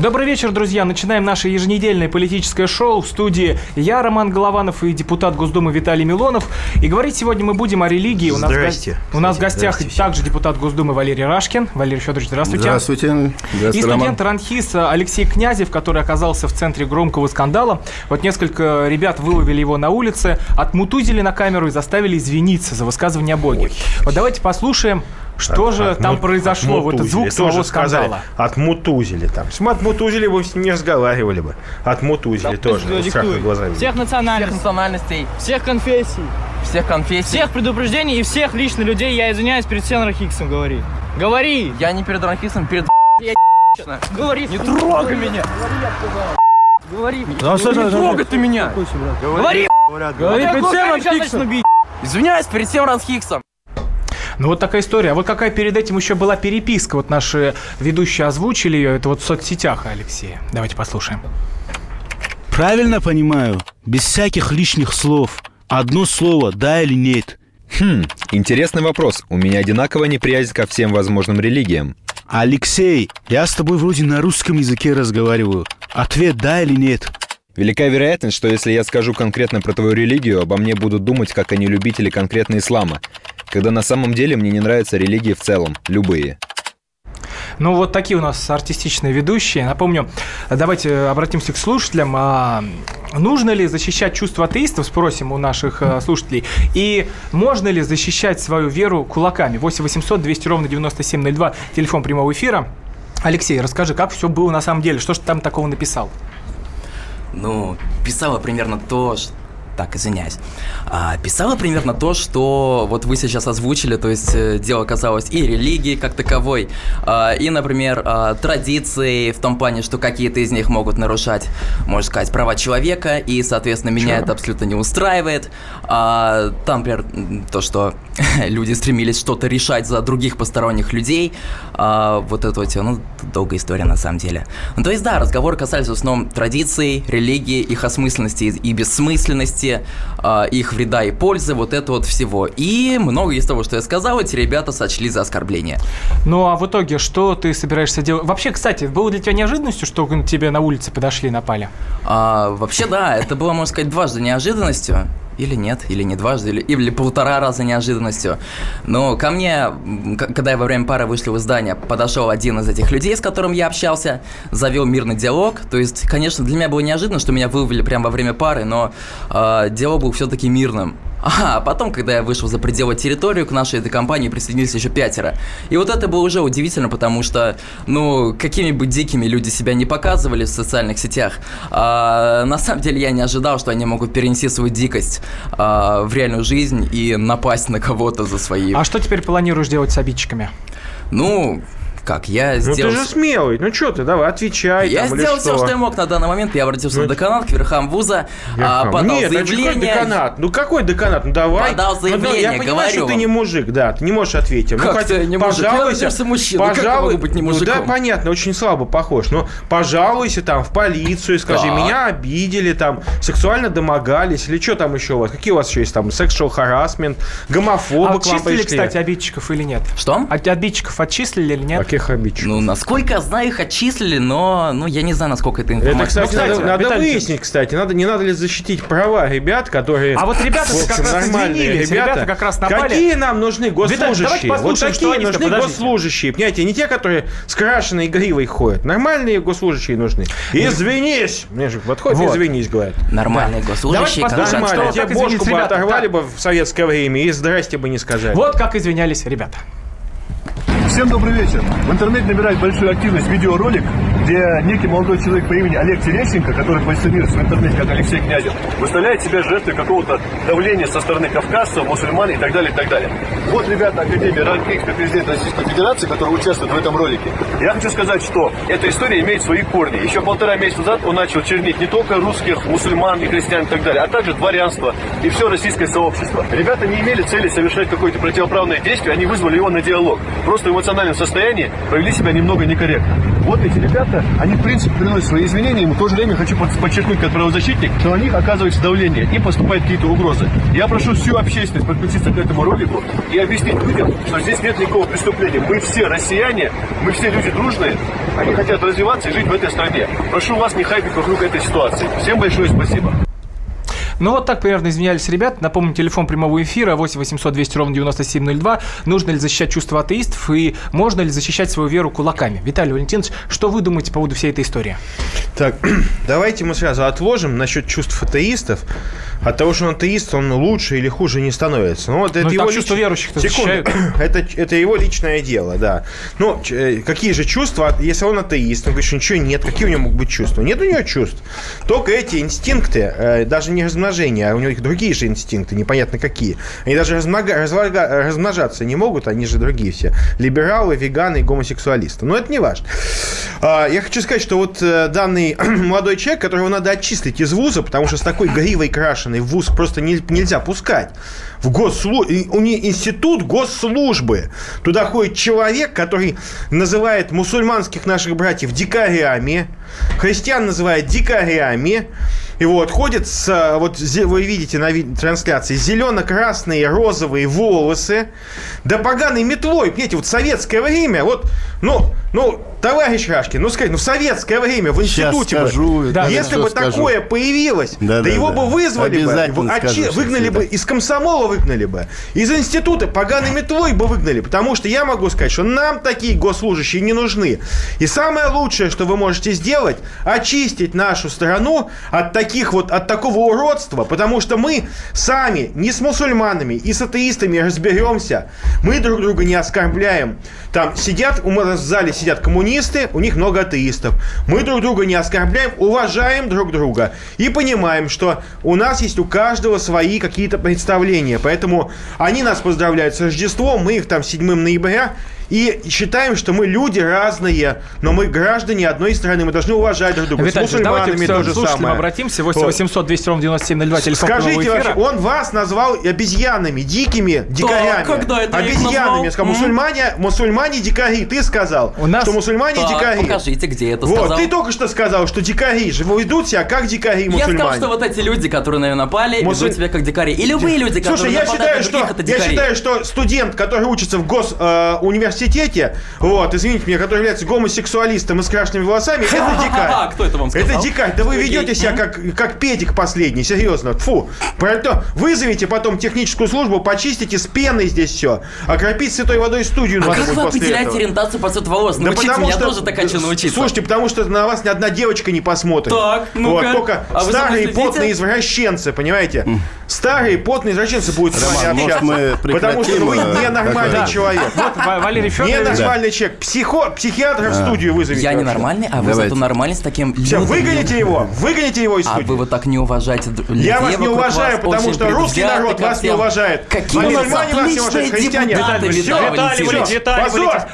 Добрый вечер, друзья. Начинаем наше еженедельное политическое шоу в студии я, Роман Голованов и депутат Госдумы Виталий Милонов. И говорить сегодня мы будем о религии. У нас Здрасте. В, у нас в гостях Здрасте. также депутат Госдумы Валерий Рашкин. Валерий Федорович, здравствуйте. Здравствуйте. И Здравствуйте, Роман. студент РАНХИС Алексей Князев, который оказался в центре громкого скандала. Вот несколько ребят выловили его на улице, отмутузили на камеру и заставили извиниться за высказывание о Боге. Вот давайте послушаем, что же там Отму- произошло, вот этот звук самого Тоже сказали, скандала. Отмутузили там. Если мы отмутузили, ним не разговаривали бы. Отмутузили тоже. Вот страх в глаза видно. Всех национальностей, всех национальностей, всех конфессий, всех конфессий. всех предупреждений и всех лично людей, я извиняюсь, перед Сенром Хиксом говори. Говори! Я не перед ранхистом, перед Говори! Не трогай меня! Говори! Не трогай ты меня! Говори! Говори перед Сенром Хиксом! Извиняюсь перед всем Ранхиксом. Ну вот такая история. А вот какая перед этим еще была переписка. Вот наши ведущие озвучили ее. Это вот в соцсетях Алексея. Давайте послушаем. Правильно понимаю? Без всяких лишних слов. Одно слово «да» или «нет». Хм, интересный вопрос. У меня одинаковая неприязнь ко всем возможным религиям. Алексей, я с тобой вроде на русском языке разговариваю. Ответ «да» или «нет». Велика вероятность, что если я скажу конкретно про твою религию, обо мне будут думать, как они любители конкретно ислама, когда на самом деле мне не нравятся религии в целом, любые. Ну, вот такие у нас артистичные ведущие. Напомню, давайте обратимся к слушателям. А нужно ли защищать чувства атеистов, спросим у наших э, слушателей, и можно ли защищать свою веру кулаками? 8 800 200 ровно 9702, телефон прямого эфира. Алексей, расскажи, как все было на самом деле? Что же ты там такого написал? Ну, писала примерно то, ш- так, извиняюсь. А, писала примерно то, что вот вы сейчас озвучили, то есть э, дело касалось и религии как таковой, а, и, например, а, традиции в том плане, что какие-то из них могут нарушать, можно сказать, права человека, и, соответственно, меня это абсолютно не устраивает. Там, например, то, что люди стремились что-то решать за других посторонних людей, вот это вот, ну, долгая история на самом деле. Ну, то есть, да, разговоры касались в основном традиций, религии, их осмысленности и бессмысленности, а, их вреда и пользы, вот это вот всего. И много из того, что я сказал, эти ребята сочли за оскорбление. Ну, а в итоге, что ты собираешься делать? Вообще, кстати, было для тебя неожиданностью, что к тебе на улице подошли и напали? А, вообще, да, это было, можно сказать, дважды неожиданностью. Или нет, или не дважды, или, или полтора раза неожиданностью. Но ко мне, когда я во время пары вышли в здание, подошел один из этих людей, с которым я общался, завел мирный диалог. То есть, конечно, для меня было неожиданно, что меня вывели прямо во время пары, но э, диалог был все-таки мирным. А потом, когда я вышел за пределы территории, к нашей этой компании присоединились еще пятеро. И вот это было уже удивительно, потому что, ну, какими бы дикими люди себя не показывали в социальных сетях, а, на самом деле я не ожидал, что они могут перенести свою дикость а, в реальную жизнь и напасть на кого-то за свои... А что теперь планируешь делать с обидчиками? Ну, как, я Ну сделал... ты же смелый. Ну что ты, давай, отвечай Я там сделал все, что. что я мог на данный момент. Я обратился Ну, в деканат, к верхам вуза, а, Верхам. подал Нет, а заявление. деканат? Ну какой деканат? Ну давай. Подал Ну, да, заявление, я понимаю, говорю что ты не мужик, да, ты не можешь ответить. Как ну, хоть ты не мужик? Я Пожалуйся, родился мужчиной, как я пожалуй, могу быть не Ну мужиком? да, понятно, очень слабо похож. Но пожалуйся там в полицию, скажи, Так. меня обидели, там, сексуально домогались, или что там еще у вас? Какие у вас еще есть там? Sexual harassment, гомофобы А к вам пришли? кстати, обидчиков или нет? Что? А обидчиков отчислили или нет? Каких обидчиков? Ну, насколько я знаю, их отчислили, но ну, я не знаю, насколько это Это, информация. кстати, Ну, кстати, надо, надо Виталий, выяснить, кстати, надо, не надо ли защитить права ребят, которые... А вот ребята как раз извинились, ребята как раз напали. Какие нам нужны госслужащие? вот послушаем, что такие нужны подождите. госслужащие, понимаете, не те, которые с крашеной гривой ходят. Нормальные госслужащие нужны. Извинись! Мне же подходит, Вот. извинись, говорят. Нормальные госслужащие, Давайте послушаем, Нормально, что- тебе бошку бы ребята? оторвали Да. бы в советское время и здрасте бы не сказали. Вот как извинялись ребята. Всем добрый вечер. В интернете набирает большую активность видеоролик, где некий молодой человек по имени Олег Терещенко, который позиционируется в интернете как Алексей Князев, выставляет себя жертвой какого-то давления со стороны кавказцев, мусульман и так далее, и так далее. Вот ребята Академии Ранкинского президента Российской Федерации, которые участвуют в этом ролике. Я хочу сказать, что эта история имеет свои корни. Еще полтора месяца назад он начал чернить не только русских, мусульман и христиан и так далее, а также дворянство и все российское сообщество. Ребята не имели цели совершать какое-то противоправное действие, они вызвали его на диалог. Просто в эмоциональном состоянии повели себя немного некорректно. Вот эти ребята, они в принципе приносят свои извинения, им в то же время хочу под- подчеркнуть как правозащитник, что на них оказывается давление и поступают какие-то угрозы. Я прошу всю общественность подключиться к этому ролику и объяснить людям, что здесь нет никакого преступления. Мы все россияне, мы все люди дружные, они хотят развиваться и жить в этой стране. Прошу вас не хайпить вокруг этой ситуации. Всем большое спасибо. Ну вот так примерно извинялись ребят. Напомню, телефон прямого эфира 8 800 200 ровно 9702. Нужно ли защищать чувства атеистов и можно ли защищать свою веру кулаками? Виталий Валентинович, что вы думаете по поводу всей этой истории? Так, давайте мы сразу отложим насчет чувств атеистов. От того, что он атеист, он лучше или хуже не становится. Ну, вот это Ну, его верующих-то Секунду. это, это его личное дело, да. Ну, э, какие же чувства, если он атеист, он говорит, что ничего нет, какие у него могут быть чувства? Нет у него чувств. Только эти инстинкты, э, даже не размножение, а у него их другие же инстинкты, непонятно какие. Они даже размнога- разлага- размножаться не могут, они же другие все. Либералы, веганы и гомосексуалисты. Но это не важно. А, Я хочу сказать, что вот э, данный молодой человек, которого надо отчислить из вуза, потому что с такой гривой крашеной в вуз просто не- нельзя пускать. В госслу... У них институт госслужбы. Туда ходит человек, который называет мусульманских наших братьев дикарями, христиан называет дикарями. И вот ходит с, а, вот вы видите на трансляции, зелено-красные, розовые волосы, да поганой метлой, понимаете, вот советское время, вот, ну, ну, товарищ Рашкин, ну скажите, ну в советское время в институте бы, скажу, Да, если бы скажу. такое появилось, Да, да, да, его да. бы вызвали бы, скажу, выгнали бы, из комсомола выгнали бы, из института поганой метлой бы выгнали, потому что я могу сказать, что нам такие госслужащие не нужны. И самое лучшее, что вы можете сделать, очистить нашу страну от таких вот, от такого уродства, потому что мы сами не с мусульманами и с атеистами разберемся, мы друг друга не оскорбляем. Там сидят, у нас в зале сидят коммунисты, у них много атеистов. Мы друг друга не оскорбляем, уважаем друг друга и понимаем, что у нас есть у каждого свои какие-то представления. Поэтому они нас поздравляют с Рождеством, мы их там 7 ноября. И считаем, что мы люди разные, но мы граждане одной страны, мы должны уважать друг друга. Виталий, с мусульманами то же слушателям самое. обратимся. 8 Вот. 800 200 ровно 9702, телефон Скажите вообще, он вас назвал обезьянами, дикими дикарями. когда это я? Обезьянами. Я сказал, мусульмане, мусульмане дикари. Ты сказал, У нас- что мусульмане Так, дикари. покажите, где это Вот, сказал. ты только что сказал, что дикари же ведут себя как дикари Я мусульмане. сказал, что вот эти люди, которые на меня напали, Мусуль- ведут себя как дикари. И любые люди, которые Слушай, я считаю, на что, других, это я считаю, что студент, который учится в госуниверситете, вот, извините меня, который является гомосексуалистом и с крашенными волосами, это дикарь. кто это вам сказал? Это дикарь. Да вы ведете себя как, как педик последний, серьезно. Фу. Поэтому вызовите потом техническую службу, почистите с пеной здесь все. Окропить святой водой студию А как вы определяете ориентацию по цвету волос? Да Научите потому меня что- тоже так хочу научиться. Слушайте, потому что на вас ни одна девочка не посмотрит. Так, ну-ка. Вот, только А старые потные извращенцы, понимаете? Старые потные извращенцы будут с вами общаться. мы Потому что вы э, ненормальный человек. Вот Валерий Федорович. Ненормальный человек. Психо, психиатра в студию вызовите. Я вообще. ненормальный, а вы Давайте. зато нормальный с таким Все, выгоните его, выгоните его из А студии. вы вот так не уважаете людей Я вас не уважаю, потому что русский народ вас не уважает. Какие Мусульмане вас не отличные уважают, христиане. депутаты, Виталий Виталий Валентинович. Виталий.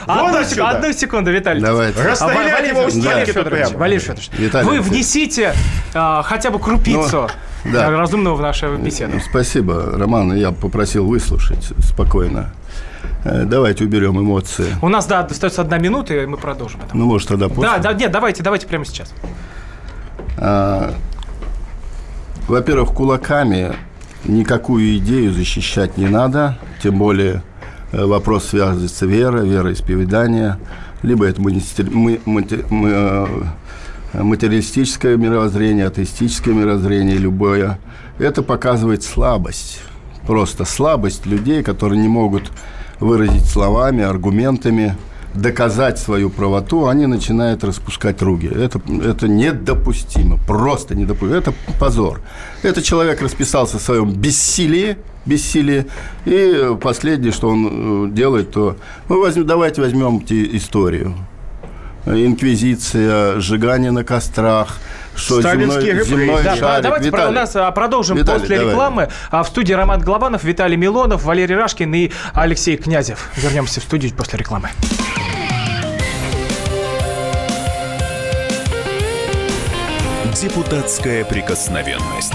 Вон Одну, секунду, Виталий. Давайте. Расстреляйте Валерий его у Федорович, Валерий стенки тут Федорович, прямо. Валерий Федорович, Виталий вы внесите а, хотя бы крупицу Ну, да. а, разумного в нашу беседу. Спасибо, Роман. Я попросил выслушать спокойно. Э, Давайте уберем эмоции. У нас, да, остается одна минута, и мы продолжим это. Ну, может, тогда после. Да, да, нет, давайте, давайте прямо сейчас. А, Во-первых, кулаками никакую идею защищать не надо, тем более э, вопрос связывается вера, вероисповедание, либо это э, материалистическое мировоззрение, атеистическое мировоззрение, любое. Это показывает слабость, просто слабость людей, которые не могут выразить словами, аргументами, доказать свою правоту, они начинают распускать руки. Это, это недопустимо, просто недопустимо. Это позор. Этот человек расписался в своем бессилии, бессилии, и последнее, что он э, делает, то мы возьмем, давайте возьмем историю. Инквизиция, сжигание на кострах, что Сталинские земной, земной Да, шарик. давайте про- у Виталий, нас а, продолжим Виталий, после давай. рекламы. А в студии Роман Глобанов, Виталий Милонов, Валерий Рашкин и Алексей Князев. Вернемся в студию после рекламы. Депутатская прикосновенность.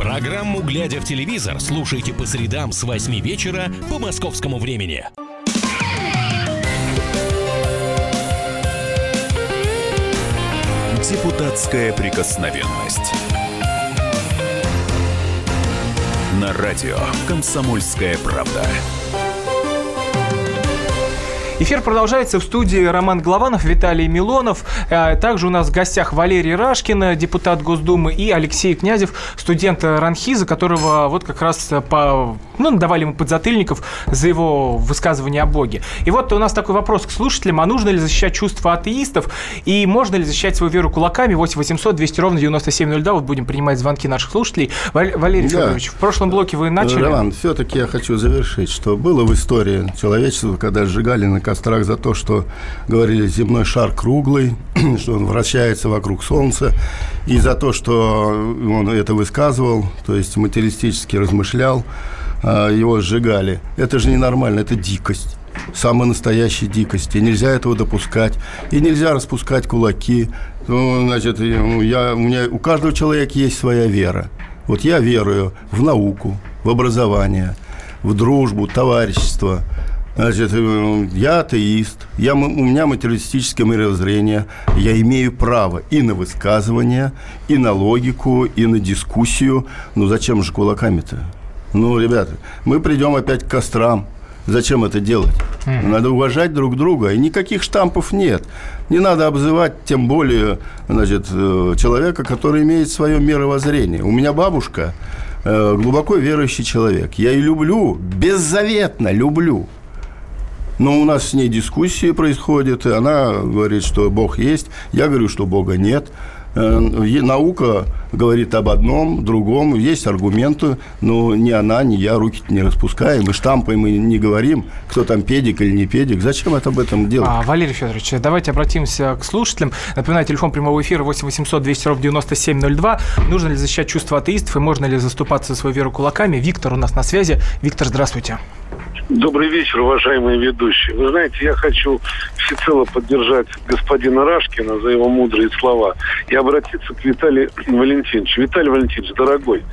Программу «Глядя в телевизор» слушайте по средам с 8 вечера по московскому времени. Депутатская прикосновенность. На радио «Комсомольская правда». Эфир продолжается в студии Роман Голованов, Виталий Милонов. Э, Также у нас в гостях Валерий Рашкин, депутат Госдумы, и Алексей Князев, студент РАНХИЗа, которого вот как раз по, ну, давали ему подзатыльников за его высказывание о Боге. И вот у нас такой вопрос к слушателям. А нужно ли защищать чувства атеистов? И можно ли защищать свою веру кулаками? 8 800 200 ровно 9702. Вот будем принимать звонки наших слушателей. Валерий Да. Федорович, в прошлом блоке вы начали. Роман, все-таки я хочу завершить, что было в истории человечества, когда сжигали на кострах за то, что говорили земной шар круглый, что он вращается вокруг Солнца, и за то, что он это высказывал, то есть материалистически размышлял, а, его сжигали. Это же ненормально, это дикость. Самая настоящая дикость. И нельзя этого допускать. И нельзя распускать кулаки. Ну, значит, я, у, меня, у каждого человека есть своя вера. Вот я верую в науку, в образование, в дружбу, товарищество. Значит, э, я атеист, я, у меня материалистическое мировоззрение, я имею право и на высказывание, и на логику, и на дискуссию. Ну зачем же кулаками-то? Ну, ребята, мы придем опять к кострам. Зачем это делать? Надо уважать друг друга, и никаких штампов нет. Не надо обзывать, тем более, значит, э, человека, который имеет свое мировоззрение. У меня бабушка э, глубоко верующий человек. Я ее люблю, беззаветно люблю. Но у нас с ней дискуссии происходят, и она говорит, что Бог есть, я говорю, что Бога нет. Э, Наука говорит об одном, другом, есть аргументы, но ни она, ни я руки не распускаем, и штампаем, и не говорим, кто там педик или не педик. Зачем это об этом делать? А, Валерий Федорович, давайте обратимся к слушателям. Напоминаю, телефон прямого эфира 8 800 200 ровно 9702. Нужно ли защищать чувства атеистов и можно ли заступаться за свою веру кулаками? Виктор у нас на связи. Виктор, здравствуйте. Добрый вечер, уважаемые ведущие. Вы знаете, я хочу всецело поддержать господина Рашкина за его мудрые слова и обратиться к Виталию Валентиновичу. Виталий Валентинович, дорогой,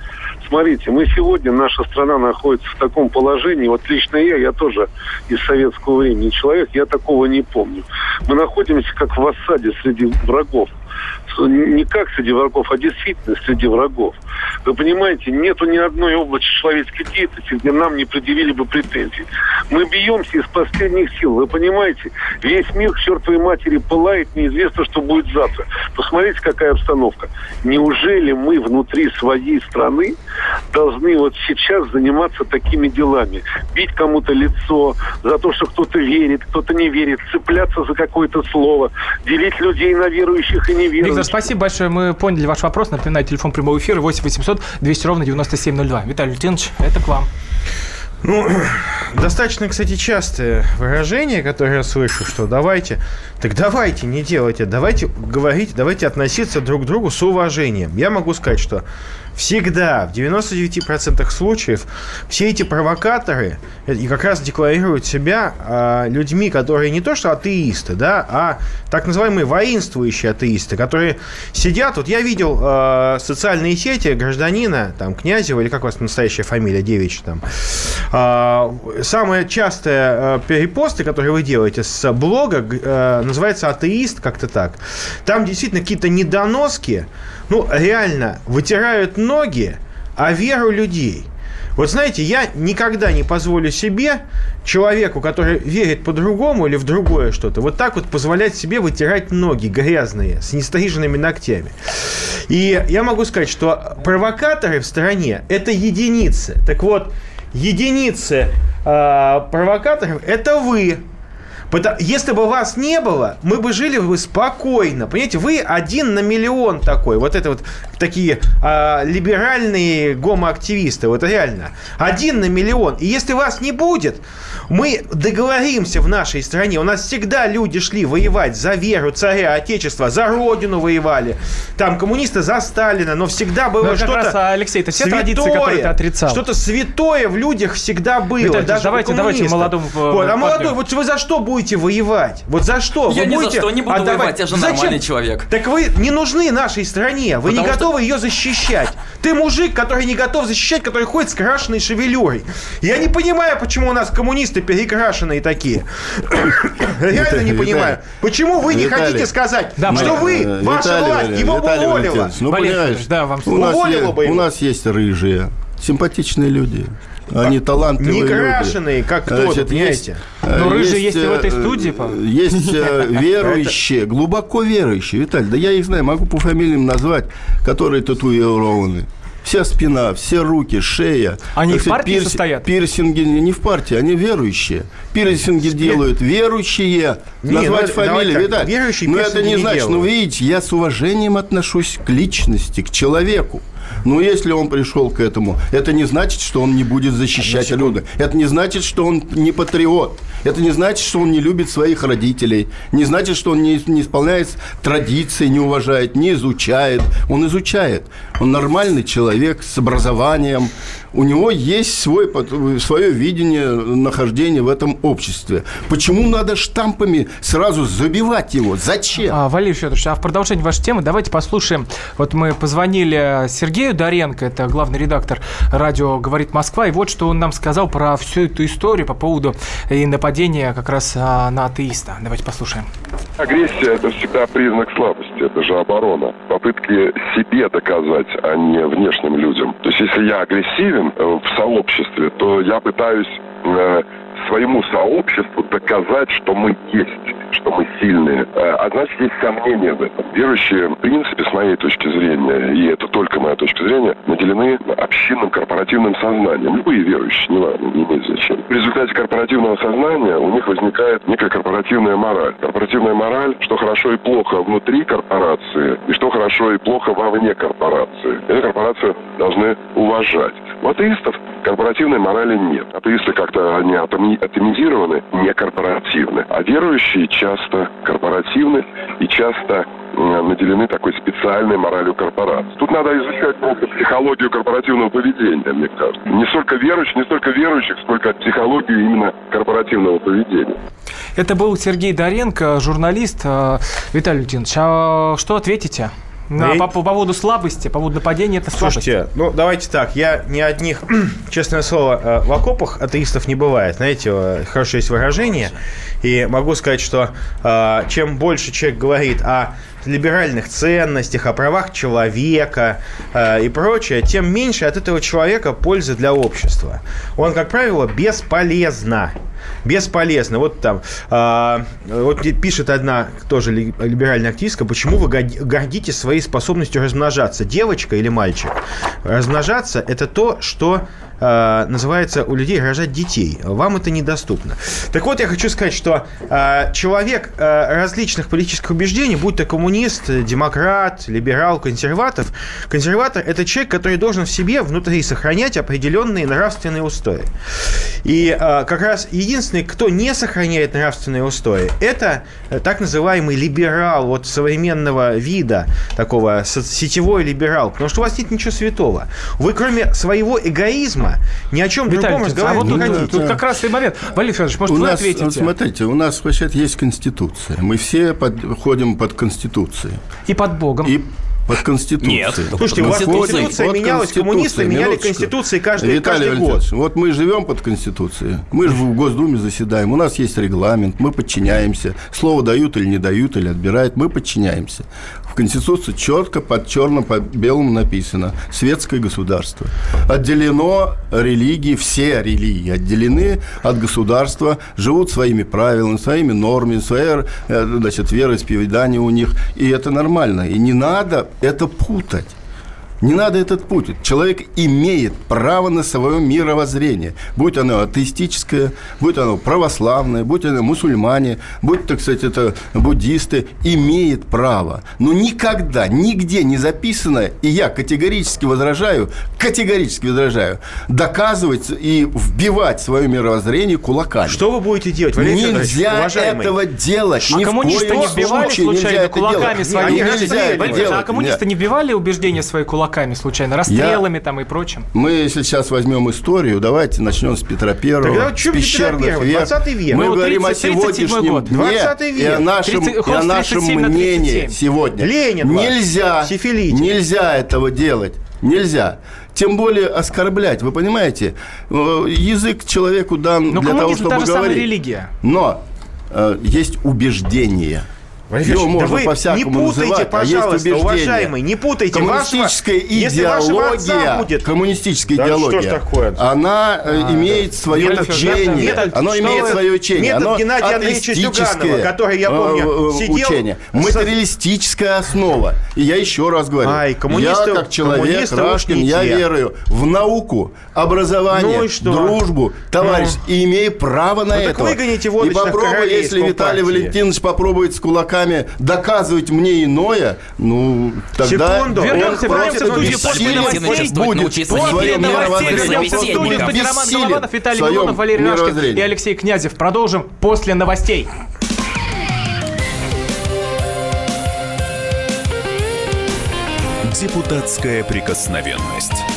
смотрите, мы сегодня, наша страна находится в таком положении, вот лично я, я тоже из советского времени человек, я такого не помню. Мы находимся как в осаде среди врагов не как среди врагов, а действительно среди врагов. Вы понимаете, нету ни одной области человеческой деятельности, где нам не предъявили бы претензий. Мы бьемся из последних сил. Вы понимаете, весь мир к чертовой матери пылает, неизвестно, что будет завтра. Посмотрите, какая обстановка. Неужели мы внутри своей страны должны вот сейчас заниматься такими делами? Бить кому-то лицо за то, что кто-то верит, кто-то не верит, цепляться за какое-то слово, делить людей на верующих и неверующих. Виктор, спасибо большое. Мы поняли ваш вопрос. Напоминаю, телефон прямого эфира 8 800 200 ровно 9702. Виталий Лютинович, это к вам. Ну, достаточно, кстати, частое выражение, которое я слышу, что давайте, так давайте, не делайте, давайте говорить, давайте относиться друг к другу с уважением. Я могу сказать, что всегда, в 99% случаев, все эти провокаторы э, и как раз декларируют себя а, людьми, которые не то что атеисты, да, а так называемые воинствующие атеисты, которые сидят, вот я видел а, социальные сети гражданина, там, Князева, или как у вас настоящая фамилия, девичья там, а, самые частые а, перепосты, которые вы делаете с блога, а, называется «Атеист», как-то так. Там действительно какие-то недоноски, ну, реально, вытирают ноги о веру людей. Вот знаете, я никогда не позволю себе, человеку, который верит по-другому или в другое что-то, вот так вот позволять себе вытирать ноги грязные, с нестриженными ногтями. И я могу сказать, что провокаторы в стране – это единицы. Так вот, единицы э, провокаторов – это вы. Потому- Если бы вас не было, мы бы жили бы спокойно. Понимаете, вы один на миллион такой. Вот это вот такие а, либеральные гомоактивисты. Вот реально. Один на миллион. И если вас не будет, мы договоримся в нашей стране. У нас всегда люди шли воевать за веру, царя, отечества, за родину воевали. Там коммунисты за Сталина, но всегда было Ну, что-то а, Алексей, это все святое. традиции, которые ты отрицал. Что-то святое в людях всегда было. Виталий, даже давайте- давайте молодому, э, Вот, а молодой, вот вы за что будете воевать? Вот за что? Я Вы ни за будете что не буду отдавать- воевать, я же Зачем? нормальный человек. Так вы не нужны нашей стране. Вы не Потому что- готовы ее защищать. Ты мужик, который не готов защищать, который ходит с крашеной шевелюрой. Я не понимаю, почему у нас коммунисты перекрашенные такие. Реально не понимаю. Почему вы не хотите сказать, Да, что вы, Э, ваша власть, его уволила? Ну, Валерий понимаешь, Федорович, да, вам у нас, Уволила е- бы его. у нас есть рыжие, симпатичные люди. Они талантливые Не люди. крашеные, как кто-то, Значит, понимаете? есть, э, Ну, рыжие есть и в э, этой студии, по- Есть э, верующие, глубоко верующие. Виталий, да я их знаю, могу по фамилиям назвать, которые татуированы. Вся спина, все руки, шея. Они Так в партии состоят? Пирсинги не в партии, они верующие. Пирсинги делают верующие. Не, назвать ну, давай фамилии, так, Виталий. верующие Но это не не значит, ну делают. видите, я с уважением отношусь к личности, к человеку. Но если он пришел к этому, это не значит, что он не будет защищать люди. Это не значит, что он не патриот. Это не значит, что он не любит своих родителей. Не значит, что он не, не исполняет традиции, не уважает, не изучает. Он изучает. Он нормальный человек с образованием. У него есть свой, свое видение нахождения в этом обществе. Почему надо штампами сразу забивать его? Зачем? А, Валерий Федорович, а в продолжение вашей темы давайте послушаем. Вот мы позвонили Сергею Доренко, это главный редактор радио «Говорит Москва», и вот что он нам сказал про всю эту историю по поводу и нападения как раз а, на атеиста. Давайте послушаем. Агрессия – это всегда признак слабости, это же оборона. Попытки себе доказать, а не внешним людям. То есть если я агрессивен э, в сообществе, то я пытаюсь э, своему сообществу доказать, что мы есть, что мы сильные. А значит, есть сомнения в этом. Верующие, в принципе, с моей точки зрения, и это только моя точка зрения, наделены общинным корпоративным сознанием. Любые верующие, не важно, не имеет значения. В результате корпоративного сознания у них возникает некая корпоративная мораль. Корпоративная мораль, что хорошо и плохо внутри корпорации, и что хорошо и плохо вовне корпорации. Эту корпорацию должны уважать. У атеистов корпоративной морали нет. Атеисты как-то они атоми- атомизированы, не корпоративны. А верующие часто корпоративны и часто э, наделены такой специальной моралью корпорации. Тут надо изучать просто психологию корпоративного поведения, мне кажется. Не столько верующих, не столько верующих, сколько психологию именно корпоративного поведения. Это был Сергей Доренко, журналист. А, Виталий Леонидович, а что ответите? На, Ну, по, по поводу слабости, по поводу нападения, это слабость. Слушайте, ну давайте так, я ни одних, честное слово, э, в окопах атеистов не бывает. Знаете, э, хорошее есть выражение. И могу сказать, что э, чем больше человек говорит о либеральных ценностях, о правах человека э, и прочее, тем меньше от этого человека пользы для общества. Он, как правило, бесполезно. Бесполезно. Вот там, э, вот пишет одна тоже ли- либеральная активистка, почему вы гордитесь своей способностью размножаться, девочка или мальчик? Размножаться – это то, что э, называется у людей рожать детей. Вам это недоступно. Так вот, я хочу сказать, что э, человек э, различных политических убеждений, будь то коммунист, демократ, либерал, консерватор, консерватор – это человек, который должен в себе внутри сохранять определенные нравственные устои. И как раз единственный, кто не сохраняет нравственные устои, это так называемый либерал вот современного вида, такого сетевой либерал, потому что у вас нет ничего святого. Вы кроме своего эгоизма ни о чем другом Виталий, а разговаривать вот не тут, хотите. тут как раз и момент. Валерий Федорович, может, у вы нас, ответите? вот смотрите, у нас вообще есть Конституция. Мы все подходим под Конституцией. И под Богом. И под Конституцией. Нет. Слушайте, у вас Конституция под менялась, коммунисты Конституцией. меняли Минуточку. Конституции каждый, Виталий каждый год. Вот мы живем под Конституцией. Мы же в Госдуме заседаем. У нас есть регламент. Мы подчиняемся. Слово дают или не дают, или отбирают. Мы подчиняемся. В Конституции четко под черным, по белому написано «Светское государство». Отделено религии, все религии отделены от государства, живут своими правилами, своими нормами, своей значит, вероисповедание у них. И это нормально. И не надо это путать. Не надо этот путь. Человек имеет право на свое мировоззрение. Будь оно атеистическое, будь оно православное, будь оно мусульмане, будь, так сказать, это буддисты, имеет право. Но никогда, нигде не записано, и я категорически возражаю, категорически возражаю, доказывать и вбивать свое мировоззрение кулаками. Что вы будете делать, Валерий Нельзя уважаемый? этого делать. А Ни коммунисты не вбивали случае случайно кулаками делать. свои убеждения? А коммунисты не вбивали убеждения свои кулаками случайно? Расстрелами там и прочим? Мы, если сейчас возьмем историю, давайте начнем с Петра Первого, Тогда с пещерных Первого? век. 20 век. Мы Ну, говорим о 30 37 сегодняшнем год. дне 20 и век. о нашем, 30 и о нашем 37 на мнении 37. сегодня. Ленин Нельзя, сифилитик. нельзя этого делать. Нельзя. Тем более оскорблять. Вы понимаете, э, язык человеку дан Но для того, чтобы та же самая говорить. религия. Но э, есть убеждение. Валерий Его да можно вы по-всякому не путайте, называть, а есть пожалуйста, убеждение. уважаемый, не путайте. Коммунистическая вашего- идеология, будет- коммунистическая Да идеология, что ж такое? она э, А, имеет да. свое Метод- учение. метод- оно имеет вы- свое учение. метод оно Геннадия Андреевича Зюганова, который, я помню, э, э, сидел учение. Материалистическая основа. И я еще раз говорю, Ай, коммунисты- я как человек, Рашкин, я те. верую в науку, образование, Ну и что? дружбу, товарищ, и имею право на Ну так это. выгоните И водочных попробуй, королей из если Виталий. Валентинович попробует с кулаками доказывать мне иное, ну, тогда Секунду. он Вернемся, вернемся в студию после новостей. будет в своем мировоззрении. Роман Голованов, Виталий Милонов, Валерий Рашкин и Алексей Князев. Продолжим после новостей. Депутатская прикосновенность.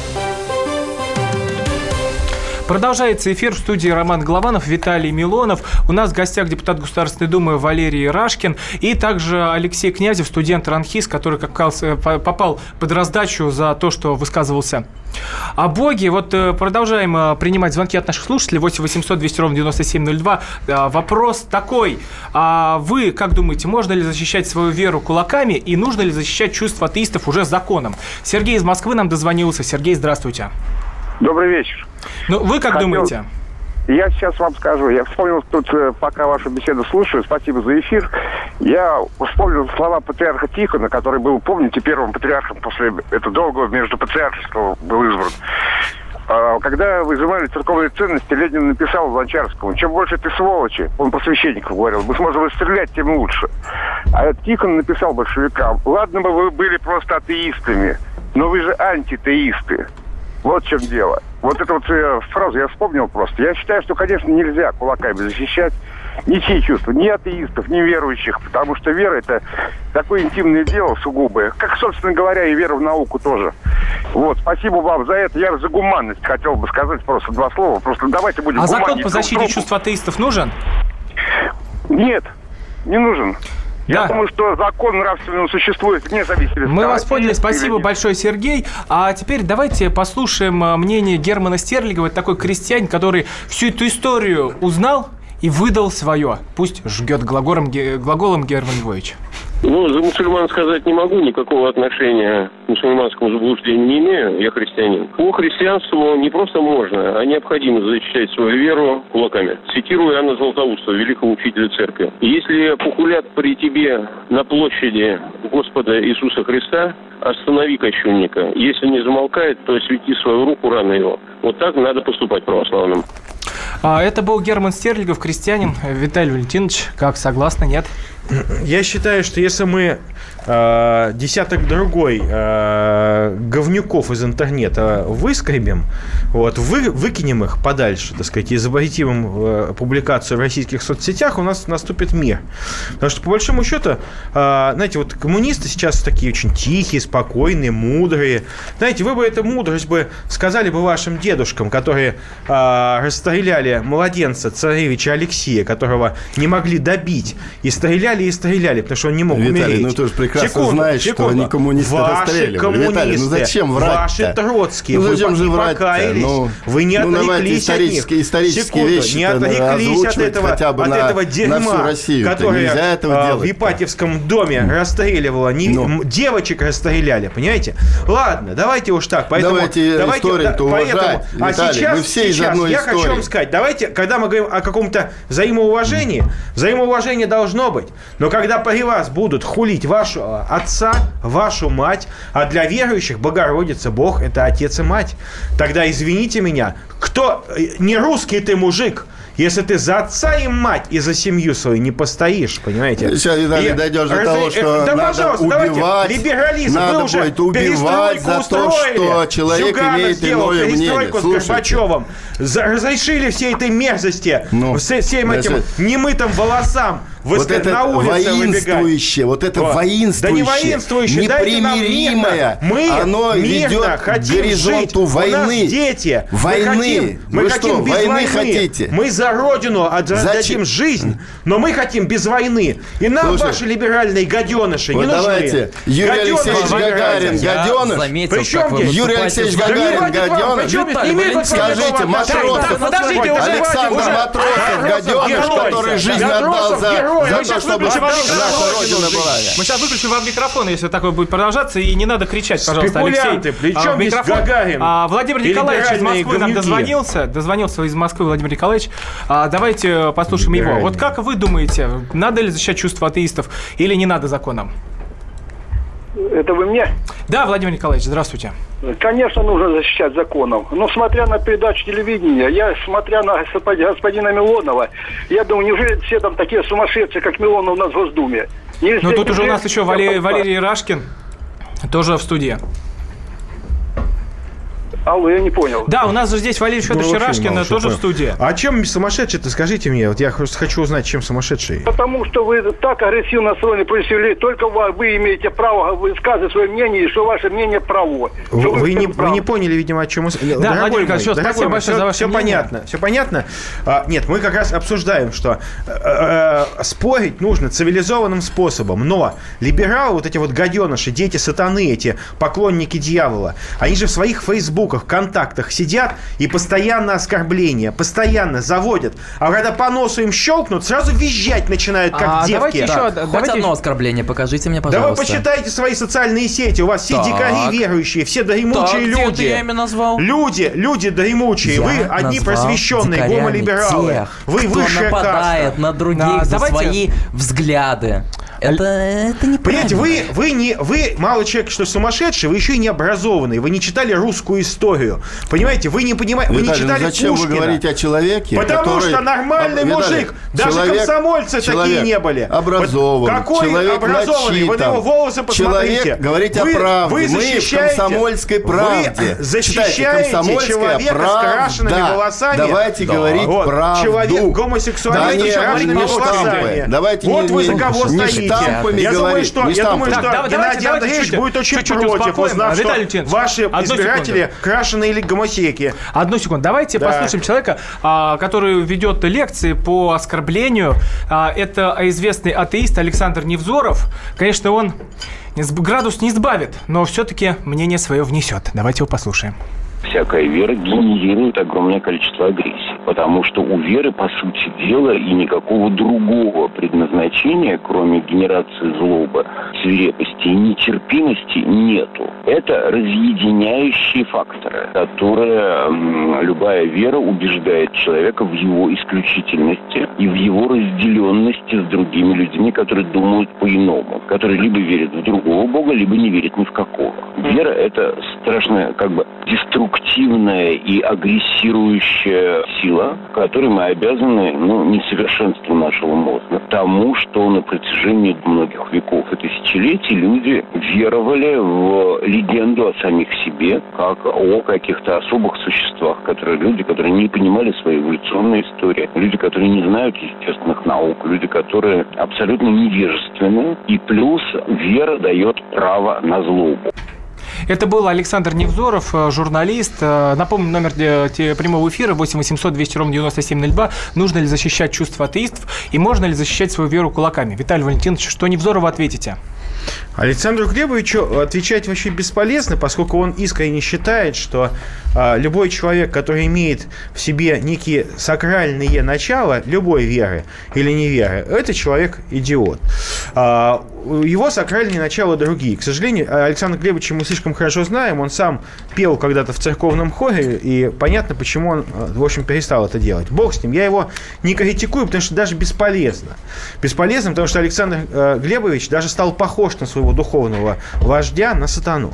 Продолжается эфир в студии Роман Голованов, Виталий Милонов. У нас в гостях депутат Государственной Думы Валерий Рашкин и также Алексей Князев, студент РАНХИС, который как э, по- попал под раздачу за то, что высказывался о Боге. Вот э, продолжаем э, принимать звонки от наших слушателей. 8 800 200 ровно 9702. Э, Вопрос такой. А вы, как думаете, можно ли защищать свою веру кулаками и нужно ли защищать чувства атеистов уже законом? Сергей из Москвы нам дозвонился. Сергей, здравствуйте. Добрый вечер. Ну, вы как Хотел- думаете? Я сейчас вам скажу. Я вспомнил тут, э, пока вашу беседу слушаю, спасибо за эфир. Я вспомнил слова патриарха Тихона, который был, помните, первым патриархом после этого долгого между патриаршества был избран. А, Когда выжимали церковные ценности, Ленин написал Ланчарскому, чем больше ты сволочи, он про священников говорил, мы сможем расстрелять, тем лучше. А Тихон написал большевикам, ладно бы вы были просто атеистами, но вы же антитеисты. Вот в чем дело. Вот эту вот э, фразу я вспомнил просто. Я считаю, что, конечно, нельзя кулаками защищать ничьи чувства, ни атеистов, ни верующих, потому что вера это такое интимное дело сугубое, как, собственно говоря, и вера в науку тоже. Вот, спасибо вам за это. Я за гуманность хотел бы сказать просто два слова. Просто давайте будем А закон по защите чувств атеистов нужен? Нет, не нужен. Я думаю, что закон нравственного существует вне зависимости Мы вас поняли. или Спасибо большое, Сергей. А теперь давайте послушаем а, мнение Германа Стерлигова. Такой крестьянин, который всю эту историю узнал и выдал свое. Пусть жгет глаголом, глаголом Герман Львович. Ну, за мусульман сказать не могу, никакого отношения к мусульманскому заблуждению не имею, я христианин. По христианству не просто можно, а необходимо защищать свою веру кулаками. Цитирую Иоанна Златоуста, великого учителя церкви. «Если похулят при тебе на площади Господа Иисуса Христа, останови кощунника. Если не замолкает, то освети свою руку рано его». Вот так надо поступать православным. А, это был Герман Стерлигов, крестьянин. Виталий Валентинович, как, согласны, нет? Я считаю, что если мы э, десяток другой э, говнюков из интернета выскребем, вот, вы, выкинем их подальше, так сказать, и изобразим э, публикацию в российских соцсетях, у нас наступит мир. Потому что, по большому счету, э, знаете, вот коммунисты сейчас такие очень тихие, спокойные, мудрые. Знаете, вы бы эту мудрость бы сказали бы вашим дедушкам, которые э, расстреляли младенца царевича Алексея, которого не могли добить, и стреляли и стреляли, потому что он не мог Виталий, умереть. ну ты же прекрасно Секунду, знаешь, секунду. что они коммунисты Ваши расстреливали. коммунисты, Виталий, ну зачем врать Ваши Троцкие, ну вы зачем же не врать покаялись, Ну, вы не ну, давайте отреклись от них. исторические, Секунду, вещи не отреклись от этого, хотя бы от на, этого на дерьма, всю Россию. которое этого а, делать. в Ипатьевском доме расстреливало. Не, Ну. Девочек расстреляли, понимаете? Ладно, давайте уж так. Поэтому, Давайте историю-то поэтому- уважать, а Виталий, сейчас, мы все из сейчас одной я хочу истории. вам сказать, давайте, когда мы говорим о каком-то взаимоуважении, взаимоуважение должно быть. Но когда при вас будут хулить вашего отца, вашу мать, а для верующих Богородица, Бог – это отец и мать, тогда извините меня, кто э, не русский ты мужик, если ты за отца и мать и за семью свою не постоишь, понимаете? Сейчас, Виталий, И дойдешь до разре- того, что э, да, надо давайте, убивать, либерализм, надо будет убивать за то, устроили. что человек Зюганов имеет сделал иное мнение. с Слушайте. Горбачевым. За- разрешили всей этой мерзости, Ну, все- всем этим немытым волосам вы вот это на улице выбегать. воинствующее, вот это Вот. воинствующее, да не воинствующее, непримиримое. Мы оно мирно ведет к горизонту жить. войны. У нас дети. Войны. Мы хотим, мы Вы хотим что, без войны войны. хотите? Мы за родину отдадим жизнь, но мы хотим без войны. И нам Слушай, ваши либеральные гаденыши вот не нужны. давайте, Юрий Гаденыши Алексеевич. Гагарин, гаденыш. заметил, Причем как вы здесь? Юрий Алексеевич Гагарин, гаденыш. имеет Скажите, Матросов, отношения. Подождите, уже Александр. Матросов, гаденыш, который жизнь отдал за, герой. за Мы то, сейчас выключим вам микрофон. Мы сейчас выключим вам микрофон, если такое будет продолжаться, и не надо кричать, пожалуйста, Алексей. при чем А, микрофон. Гагарин? А, Владимир Николаевич из Москвы нам дозвонился. Дозвонился из Москвы Владимир Николаевич. А, давайте послушаем его. Вот как вы думаете, надо ли защищать чувства атеистов или не надо законом? Это вы мне? Да, Владимир Николаевич, здравствуйте. Конечно, нужно защищать законом. Но смотря на передачу телевидения, я смотря на господи- господина Милонова, я думаю, неужели все там такие сумасшедшие, как Милонов у нас в Госдуме? Нельзя- Ну тут уже у нас еще Валерий, Валерий Рашкин тоже в студии. Алло, я не понял. Да, у нас же здесь Валерий Федорович Ну, Рашкин тоже в понял. студии. А чем сумасшедший-то, скажите мне? Вот я просто хочу узнать, чем сумасшедший. Потому что вы так агрессивно настроены против людей, только вы, имеете право высказывать свое мнение, и что ваше мнение право. Вы, вы не, вы не поняли, видимо, о чем... мы с- Владимир Дорогой Николаевич, дорогой спасибо мой, большое всё- за ваше всё мнение. понятно, все понятно. А, нет, мы как раз обсуждаем, что э, э, спорить нужно цивилизованным способом, но либералы, вот эти вот гаденыши, дети сатаны, эти поклонники дьявола, они же в своих фейсбуках, контактах сидят и постоянно оскорбления, постоянно заводят. А когда по носу им щелкнут, сразу визжать начинают, как А, девки. давайте еще Так, Да, хоть давайте одно оскорбление покажите мне, Да вы пожалуйста. почитайте свои социальные сети, у вас все Так. дикари верующие, все дремучие Так, люди. я имя назвал? Люди, люди дремучие, Я вы одни просвещенные гомолибералы. тех, Вы кто высшая нападает каста. на других Да, за давайте- свои взгляды. Это, это не Понимаете, вы, вы, не, вы мало человек, что сумасшедший, вы еще и не образованный, вы не читали русскую историю. Понимаете, вы не понимаете, вы не ну читали зачем Пушкина. вы говорите о человеке, Потому который- что нормальный Виталий, мужик, даже человек- комсомольцы такие человек не были. образован, Вот Какой человек образованный? Вы на начитан. его волосы посмотрите. Человек, говорите Вы- о правде. Вы Мы в защищаете, «Комсомольской правде». Вы защищаете Читайте, «Комсомольская человека правда». с крашенными волосами. Давайте говорить Вот, правду. Человек гомосексуальный Да с не, крашенными волосами. Давайте вот не- вы за кого не стоите. Штампами я думаю, говорить, что, не я думаю, что Так, Геннадий давайте- Андреевич чуть-чуть- будет очень чуть-чуть против, узнав, Виталий что Леонидович, ваши избиратели крашеные или гомосеки. Одну секунду. Давайте Да. послушаем человека, а, который ведет лекции по оскорблению. А, Это известный атеист Александр Невзоров. Конечно, он с- градус не сбавит, но все-таки мнение свое внесет. Давайте его послушаем. Всякая вера генерирует огромное количество агрессии. Потому что у веры, по сути дела, и никакого другого предназначения, кроме генерации злобы, свирепости и нетерпимости, нету. Это разъединяющие факторы, которые любая вера убеждает человека в его исключительности и в его разделенности с другими людьми, которые думают по-иному, которые либо верят в другого Бога, либо не верят ни в какого. Вера – это страшная как бы деструктивная деструктивная и агрессирующая сила, которой мы обязаны ну, несовершенству нашего мозга, тому, что на протяжении многих веков и тысячелетий люди веровали в легенду о самих себе, как о каких-то особых существах, которые люди, которые не понимали своей эволюционной истории, люди, которые не знают естественных наук, люди, которые абсолютно невежественны, и плюс вера дает право на злобу. Это был Александр Невзоров, э, журналист. Э, Напомню, номер э, прямого эфира 8 800 200 ровно 9702. Нужно ли защищать чувства атеистов и можно ли защищать свою веру кулаками? Виталий Валентинович, что Невзорову ответите? Александру Глебовичу отвечать вообще бесполезно, поскольку он искренне считает, что а, любой человек, который имеет в себе некие сакральные начала любой веры или неверы, это человек идиот. А, его сакральные начала другие. К сожалению, Александр Глебович мы слишком хорошо знаем, он сам пел когда-то в церковном хоре, и понятно, почему он, а, в общем, перестал это делать. Бог с ним. Я его не критикую, потому что даже бесполезно. Бесполезно, потому что Александр э, Глебович даже стал похож на своего духовного вождя, на сатану.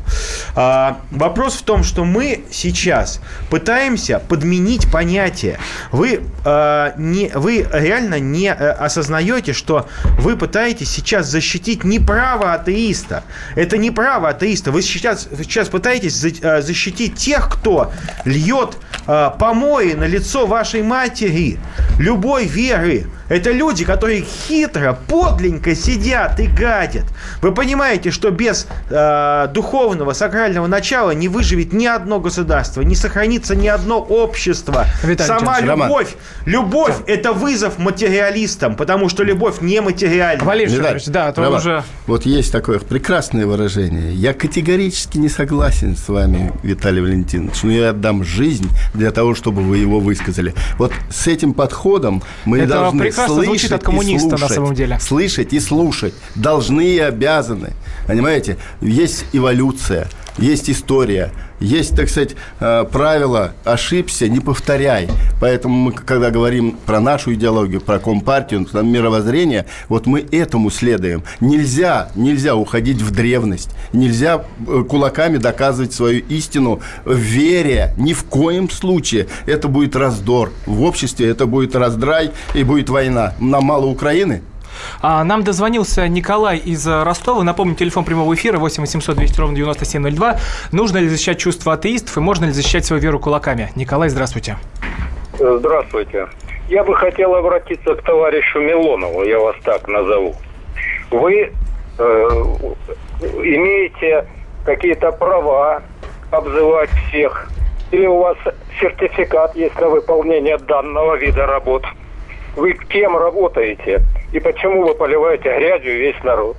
А, вопрос в том, что мы сейчас пытаемся подменить понятие. Вы, э, не, вы реально не э, осознаете, что вы пытаетесь сейчас защитить не право атеиста. Это не право атеиста. Вы сейчас, сейчас пытаетесь э, защитить тех, кто льет э, помои на лицо вашей матери, любой веры. Это люди, которые хитро, подленько сидят и гадят. Вы понимаете, что без э, духовного, сакрального начала не выживет ни одно государство, не сохранится ни одно общество. Виталий Сама Ильич, Роман. любовь, любовь – это вызов материалистам, потому что любовь не материальна. Валерий да, то Роман, уже... Вот есть такое прекрасное выражение. Я категорически не согласен с вами, Виталий Валентинович, но я отдам жизнь для того, чтобы вы его высказали. Вот с этим подходом мы Это должны прекрасно слышать звучит от коммуниста на слушать. самом деле. Слышать и слушать. Должны и обязаны. Понимаете? Есть эволюция, есть история, есть, так сказать, э, правило «ошибся, не повторяй». Поэтому мы, когда говорим про нашу идеологию, про компартию, про мировоззрение, вот мы этому следуем. Нельзя, нельзя уходить в древность, нельзя э, кулаками доказывать свою истину в вере. Ни в коем случае. Это будет раздор. В обществе это будет раздрай и будет война. Нам мало Украины? А, Нам дозвонился Николай из э, Ростова. Напомню, телефон прямого эфира 8 800 200 ровно 9702. Нужно ли защищать чувства атеистов и можно ли защищать свою веру кулаками? Николай, здравствуйте. Здравствуйте. Я бы хотел обратиться к товарищу Милонову, я вас так назову. Вы э, имеете какие-то права обзывать всех? Или у вас сертификат есть на выполнение данного вида работ? Вы кем работаете? И почему вы поливаете грязью весь народ?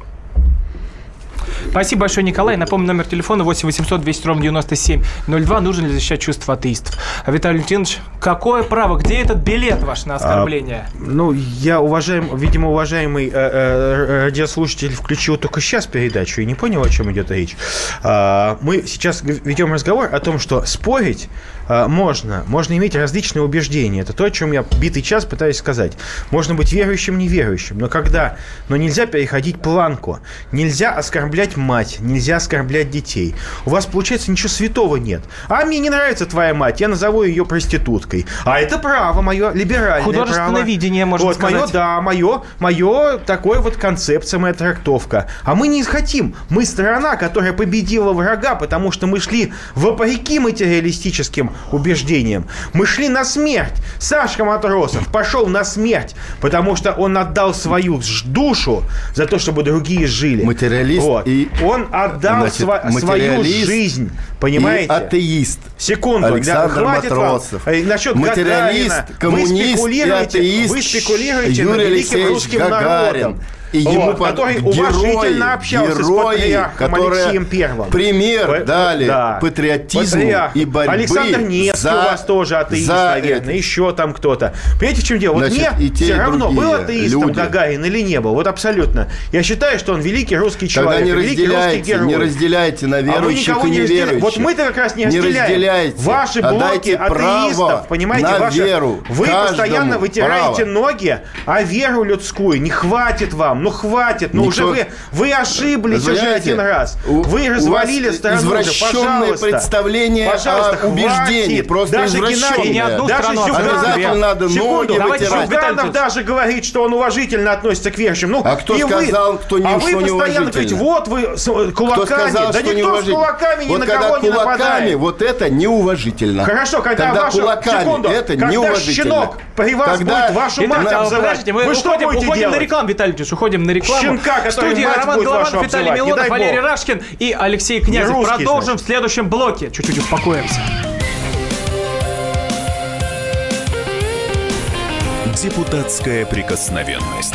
Спасибо большое, Николай. Напомню, номер телефона 8 800 200 ровно 9702. Нужно ли защищать чувства атеистов? А Виталий Валентинович, какое право? Где этот билет ваш на оскорбление? А, ну, я уважаем, видимо, уважаемый э, э, радиослушатель включил только сейчас передачу и не понял, о чем идет речь. А, мы сейчас ведем разговор о том, что спорить а, можно, можно иметь различные убеждения. Это то, о чем я битый час пытаюсь сказать. Можно быть верующим, неверующим, но когда, но нельзя переходить планку, нельзя оскорблять мать, нельзя оскорблять детей. У вас получается ничего святого нет. А мне не нравится твоя мать, я назову ее проституткой. А это право мое, либеральное Художественное право. видение, можно вот, сказать. Мое, да, мое, мое такое вот концепция, моя трактовка. А мы не хотим. Мы страна, которая победила врага, потому что мы шли вопреки материалистическим убеждениям. Мы шли на смерть. Сашка Матросов пошел на смерть, потому что он отдал свою душу за то, чтобы другие жили. Материалист Вот. и Он отдал Значит, сва- свою жизнь. Понимаете? и атеист. Секунду, Александр да, хватит Матросов. вам. Э, Насчет Материалист, Гагарина. коммунист вы и спекулируете, атеист вы спекулируете Юрий Алексеевич Гагарин. народом. И ему вот, под- который герои, уважительно общался герои, с патриархом Алексеем Первым. пример П- дали да. патриотизму Патриарх. и борьбы Александр Невский за- у вас тоже атеист, за наверное, еще там кто-то. Понимаете, в чем дело? Вот Значит, мне и те, все и равно, был атеистом люди. Гагарин или не был. Вот абсолютно. Я считаю, что он великий русский Тогда человек, не великий русский герой. не разделяйте на А вы верующих никого и не неверующих. Вот мы-то как раз не Не разделяем. разделяйте. Ваши блоки Отдайте атеистов, понимаете, ваши- веру вы постоянно вытираете право. ноги, а веру людскую не хватит вам. Вам. Ну хватит, ну Никто- уже вы, вы ошиблись уже Знаете, один раз. у- Вы у развалили вас страну уже, извращенное пожалуйста. представление Пожалуйста, о убеждении, просто даже. Геннадий, Не одну даже страну Зюганов, обязательно надо секунду, ноги давайте вытирать. Зюганов даже говорит, что он уважительно относится к верующим. Ну, А кто и вы- сказал, кто не- А что вы постоянно говорите, вот вы с э, кулаками. Кто сказал, да что никто с кулаками ни вот на когда кого не кулаками, нападает. вот это неуважительно. Хорошо, когда, Когда вашу, кулаками, секунду, это когда неуважительно. щенок при вас Когда- будет вашу мать обзывать, вы что уходим, будете уходим делать? на рекламу, Виталий Ильич, уходим на рекламу. Щенка, В который студии мать Роман будет Голованов, вашу Виталий Милонов. Валерий Рашкин и Алексей Князев. русский, Продолжим значит. в следующем блоке. Чуть-чуть успокоимся. Депутатская прикосновенность.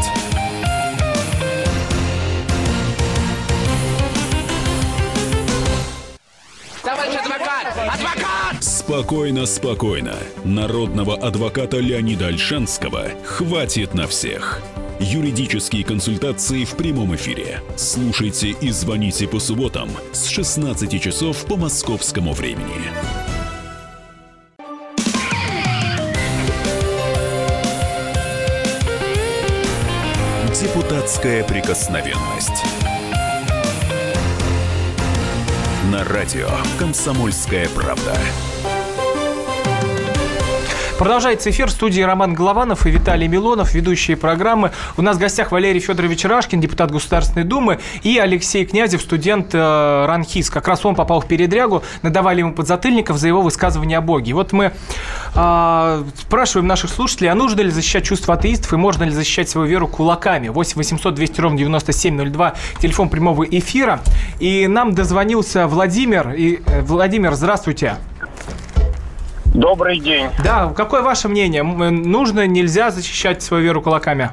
Товарищ адвокат! Адвокат! Спокойно, спокойно. Народного адвоката Леонида Альшанского хватит на всех. Юридические консультации в прямом эфире. Слушайте и звоните по субботам с 16 часов по московскому времени. Депутатская прикосновенность. На радио «Комсомольская правда». Продолжается эфир в студии Роман Голованов и Виталий Милонов, ведущие программы. У нас в гостях Валерий Федорович Рашкин, депутат Государственной Думы, и Алексей Князев, студент э, РАНХИС. Как раз он попал в передрягу, надавали ему подзатыльников за его высказывание о Боге. Вот мы э, спрашиваем наших слушателей, а нужно ли защищать чувства атеистов и можно ли защищать свою веру кулаками? 8 800 200 ровно 9702, телефон прямого эфира. И нам дозвонился Владимир. И, э, Владимир, здравствуйте. Добрый день. Да, какое ваше мнение? М, Нужно, нельзя защищать свою веру кулаками?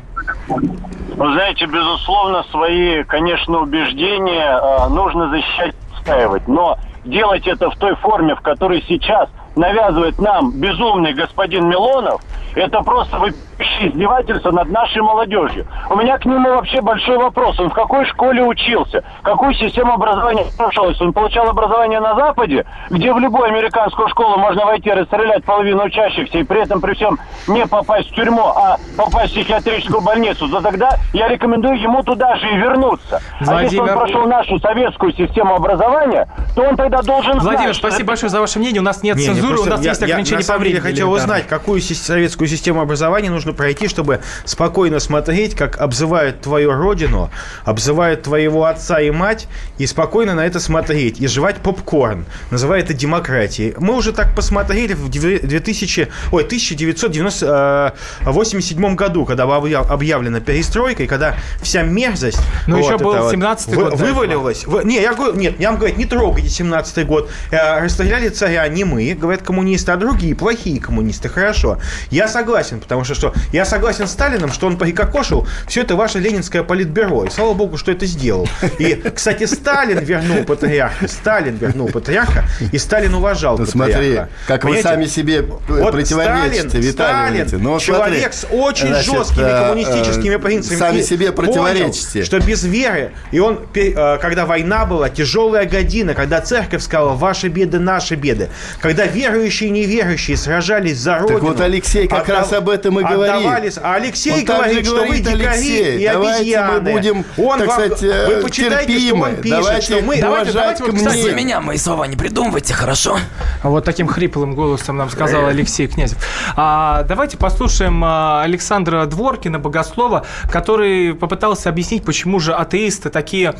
Вы знаете, безусловно, свои, конечно, убеждения э, нужно защищать, отстаивать. Но делать это в той форме, в которой сейчас навязывает нам безумный господин Милонов, это просто вопиющее издевательство над нашей молодежью. У меня к нему вообще большой вопрос. Он в какой школе учился? Какую систему образования прошел? Если он получал образование на Западе, где в любую американскую школу можно войти, расстрелять половину учащихся и при этом при всем не попасть в тюрьму, а попасть в психиатрическую больницу, то тогда я рекомендую ему туда же и вернуться. А если он Владимир- прошел нашу советскую систему образования, то он тогда должен Владимир, знать, спасибо большое за ваше мнение. У нас нет Не, не, цензуры, просто у нас я- есть я ограничения на по самом времени. хотел элементарно. узнать, какую си- советскую систему образования нужно пройти, чтобы спокойно смотреть, как обзывают твою родину, обзывают твоего отца и мать, и спокойно на это смотреть, и жевать попкорн, называя это демократией. Мы уже так посмотрели в две- 2000, ой, 1987 году, когда была объяв- объявлена перестройка, и когда вся мерзость Ну, еще вот был эта вот 17-й вы- год, да, вывалилась. Вы- не, я говорю, нет, я вам говорю, не трогайте 17-й год. Э, Расстреляли царя не мы, говорят коммунисты, а другие, плохие коммунисты. Хорошо. Я согласен, потому что что? Я согласен с Сталиным, что он прикокошил все это ваше ленинское политбюро. И слава богу, что это сделал. И, кстати, Сталин вернул патриарха. Сталин вернул патриарха, и Сталин уважал Ну, патриарха. смотри, как вы Понимаете? сами себе Вот противоречите, Сталин, Виталий Сталин. Ну, человек смотри, с очень значит, жесткими э, коммунистическими э, принципами. Сами себе понял, противоречите. что без веры, и он, э, когда война была, тяжелая година, когда церковь сказала, ваши беды, наши беды, когда верующие и неверующие сражались за родину. вот Алексей как раз об этом и говорит. Отдавались. А Алексей же говорит, что вы говорит, дикари Алексей, и давайте обезьяны. мы будем, он так вам- сказать, э, вы почитайте, что он терпимы. пишет, Давайте что мы... уважать давайте вот, кстати, мне. За меня мои слова не придумывайте, хорошо? Вот таким хриплым голосом нам сказал Алексей Князев. А, давайте послушаем а, Александра Дворкина, богослова, который попытался объяснить, почему же атеисты такие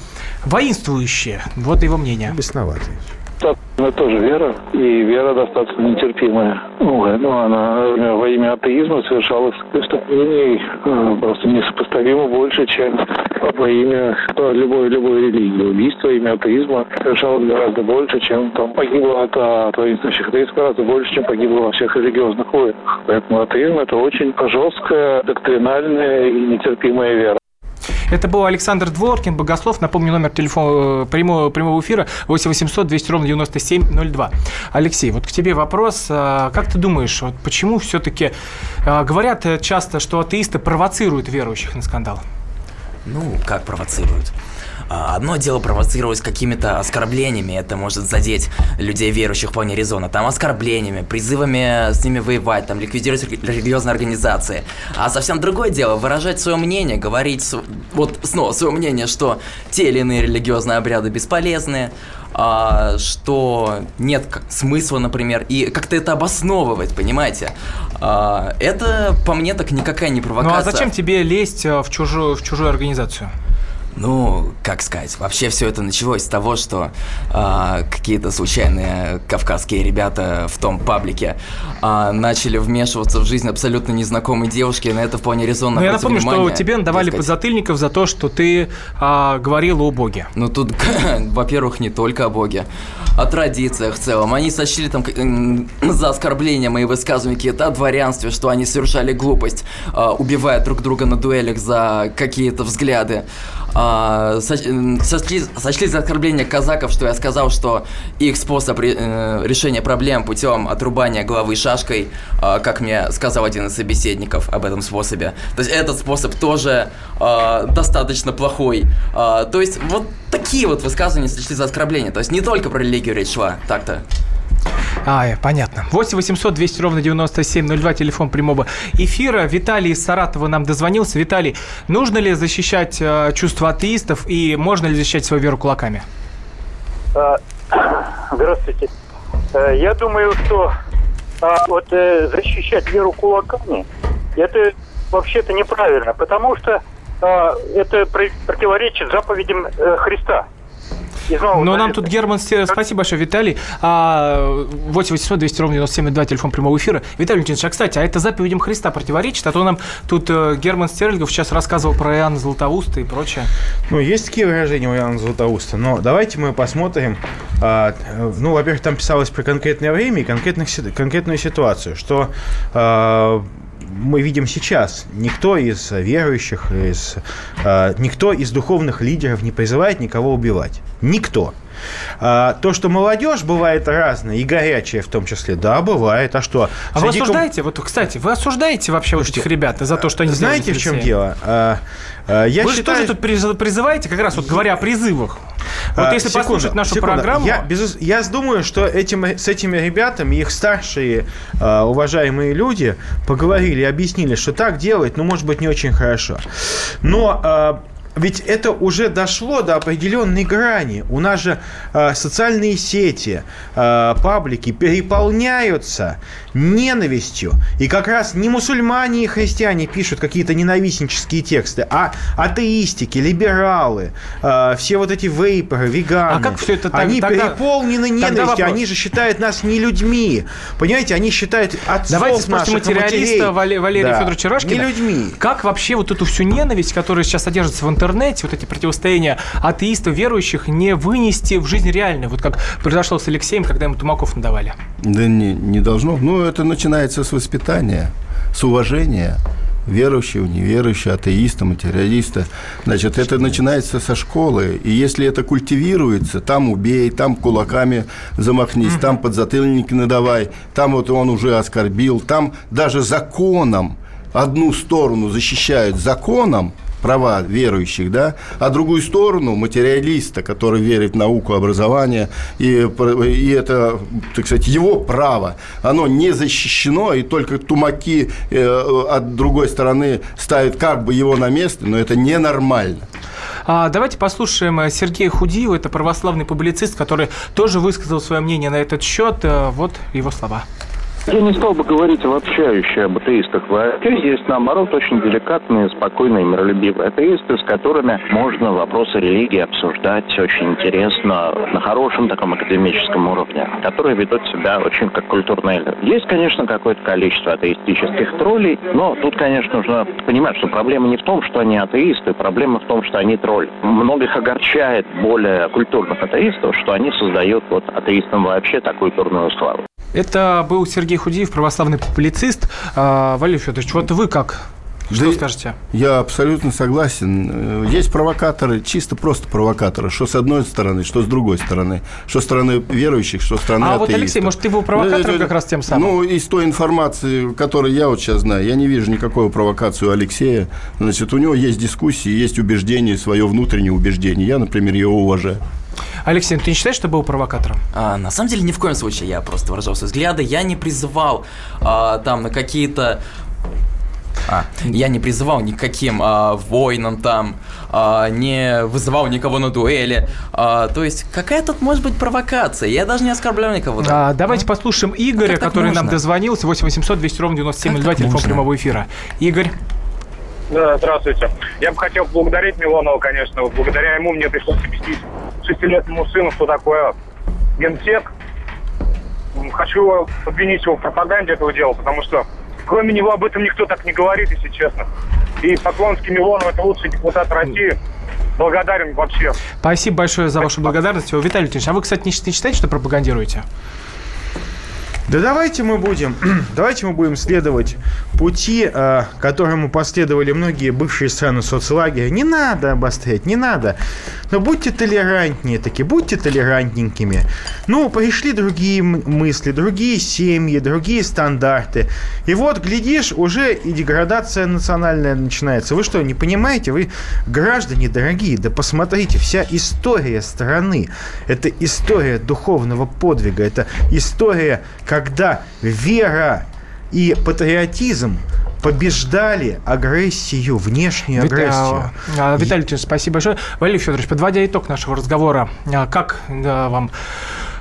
воинствующие. Вот его мнение. Бесноватые. Это тоже вера, и вера достаточно нетерпимая. Ну, ну, она э, во имя атеизма совершалась преступлений э, просто несопоставимо больше, чем во имя любой, любой религии. Убийство во имя атеизма совершалось гораздо больше, чем там погибло от, от воинствующих атеистов, гораздо больше, чем погибло во всех религиозных войнах. Поэтому атеизм – это очень жесткая, доктринальная и нетерпимая вера. Это был Александр Дворкин, богослов. Напомню, номер телефона э, прямого, прямого эфира 8 800 200 ровно 9702. Алексей, вот к тебе вопрос. А, Как ты думаешь, вот почему все-таки говорят э, часто, что атеисты провоцируют верующих на скандал? Ну, как провоцируют? А, Одно дело провоцировать какими-то оскорблениями, это может задеть людей, верующих вполне резонно. Там оскорблениями, призывами с ними воевать, там ликвидировать рели- религиозные организации. А совсем другое дело выражать свое мнение, говорить вот снова свое мнение, что те или иные религиозные обряды бесполезны, а, что нет смысла, например, и как-то это обосновывать, понимаете? А, это по мне так никакая не Ну провокация. а зачем тебе лезть э, в чужую, в чужую организацию? Ну, как сказать, вообще все это началось с того, что а, какие-то случайные кавказские ребята в том паблике а, начали вмешиваться в жизнь абсолютно незнакомой девушки, и на это вполне резонно Ну, я напомню, что внимание, тебе давали подзатыльников за то, что ты а, говорил о Боге. Ну тут, во-первых, не только о Боге, о традициях в целом. Они сочли там за оскорбления мои высказывания какие-то о дворянстве, что они совершали глупость, а, убивая друг друга на дуэлях за какие-то взгляды. М, сочли, сочли за оскорбление казаков, что я сказал, что их способ э, решения проблем путем отрубания головы шашкой, а, как мне сказал один из собеседников об этом способе. То есть этот способ тоже а, достаточно плохой. А, то есть вот такие вот высказывания сочли за оскорбление. То есть не только про религию речь шла, так-то. А, э, понятно. 8 800 200 ровно 9702, телефон прямого эфира. Виталий из Саратова нам дозвонился. Виталий, нужно ли защищать э, чувства атеистов и можно ли защищать свою веру кулаками? А, Здравствуйте. Э, Я думаю, что а, вот э, защищать веру кулаками, это вообще-то неправильно, потому что а, это при- противоречит заповедям э, Христа. Из Нового Но нам тут Герман... Спасибо большое, Виталий. А, 8 800 200 ровно 9702, телефон прямого эфира. Виталий Валентинович, а, кстати, а это заповедям Христа противоречит? А то нам тут э, Герман Стерлигов сейчас рассказывал про Иоанна Златоуста и прочее. Ну, есть такие выражения у Иоанна Златоуста, но давайте мы посмотрим. а, ну, во-первых, там писалось про конкретное время и конкретных, конкретную ситуацию, что а, мы видим сейчас. Никто из верующих, из, а, никто из духовных лидеров не призывает никого убивать. Никто. А, то, что молодежь бывает разная, и горячая в том числе, да, бывает. А что? А вы Среди ком- осуждаете, вот, кстати, вы осуждаете вообще вот этих ребят за то, что они Знаете, в чем лицее? дело? А, а, я Вы считаю, же тут приз- призываете, как раз вот говоря о призывах? Вот А, если секунду, послушать нашу секунду. программу... Я, безус- я думаю, что этим, с этими ребятами их старшие а, уважаемые люди поговорили, объяснили, что так делать, ну, может быть, не очень хорошо. Но ведь это уже дошло до определенной грани. У нас же а, социальные сети, а, паблики переполняются ненавистью. И как раз не мусульмане и христиане пишут какие-то ненавистнические тексты, а атеистики, либералы, а, все вот эти вейперы, веганы. А как всё это так- Они тогда- переполнены ненавистью. Они же считают нас не людьми. Понимаете, они считают отцов Давайте спросим материалиста матерей. Вале- Валерия Да, Федоровича Рашкина. Не людьми. Как вообще вот эту всю ненависть, которая сейчас содержится в интернете, вот эти противостояния атеистов, верующих, не вынести в жизнь реальную? Вот как произошло с Алексеем, когда ему тумаков надавали. Да не, не должно. Ну, это начинается с воспитания, с уважения верующего, неверующего, атеиста, материалиста. Значит, это начинается со школы. И если это культивируется, там убей, там кулаками замахнись, там подзатыльник надавай, там вот он уже оскорбил, там даже законом одну сторону защищают законом, права верующих, да, а другую сторону материалиста, который верит в науку, образование, и, и это, так сказать, его право, оно не защищено, и только тумаки э, от другой стороны ставят как бы его на место, но это ненормально. А, давайте послушаем э, Сергея Худиева, это православный публицист, который тоже высказал свое мнение на этот счет. Э, Вот его слова. Я не стал бы говорить обобщающе об атеистах вообще. Есть, наоборот, очень деликатные, спокойные, миролюбивые атеисты, с которыми можно вопросы религии обсуждать очень интересно, на хорошем таком академическом уровне, которые ведут себя очень как культурные люди. Есть, конечно, какое-то количество атеистических троллей, но тут, конечно, нужно понимать, что проблема не в том, что они атеисты, проблема в том, что они тролли. Многих огорчает более культурных атеистов, что они создают вот атеистам вообще такую дурную славу. Это был Сергей Худиев, православный публицист. А, Валерий Федорович, вот вы как Что Да скажете? Я абсолютно согласен. Э, Есть провокаторы, чисто просто провокаторы. Что с одной стороны, что с другой стороны. Что с стороны верующих, что с стороны А вот, атеистов. Алексей, может, ты был провокатором это- как раз тем самым? Ну, из той информации, которую я вот сейчас знаю, я не вижу никакой провокации у Алексея. Значит, у него есть дискуссии, есть убеждение, свое внутреннее убеждение. Я, например, его уважаю. Алексей, ты не считаешь, что был провокатором? А, на самом деле, ни в коем случае я просто выражал свои взгляды. Я не призывал а, там на какие-то... А, я не призывал ни к каким а, войнам там, а, не вызывал никого на дуэли. А, то есть, какая тут может быть провокация? Я даже не оскорблял никого. да. А, давайте послушаем Игоря, так который нам дозвонился. 8 800 200 ровно 9702, Как так телефон можно? прямого эфира. Игорь. Да, здравствуйте. Я бы хотел поблагодарить Милонова, конечно. Благодаря ему мне пришлось объяснить шестилетнему сыну, что такое генсек. М, Хочу обвинить его в пропаганде этого дела, потому что кроме него об этом никто так не говорит, если честно. И Поклонский Милонов – это лучший депутат России. Благодарен вообще. Спасибо большое за вашу благодарность. Виталий Леонидович, а вы, кстати, не считаете, что пропагандируете? Да давайте мы будем, давайте мы будем следовать пути, э, которому последовали многие бывшие страны соцлагеря. Не надо обострять, не надо. Но будьте толерантнее таки, будьте толерантненькими. Ну, пришли другие мысли, другие семьи, другие стандарты. И вот, глядишь, уже и деградация национальная начинается. Вы что, не понимаете? Вы, граждане дорогие, да посмотрите, вся история страны, это история духовного подвига, это история, когда вера и патриотизм побеждали агрессию, внешнюю Вит- агрессию. а, Виталий Леонидович, спасибо большое. Валерий Федорович, подводя итог нашего разговора, а, как да, вам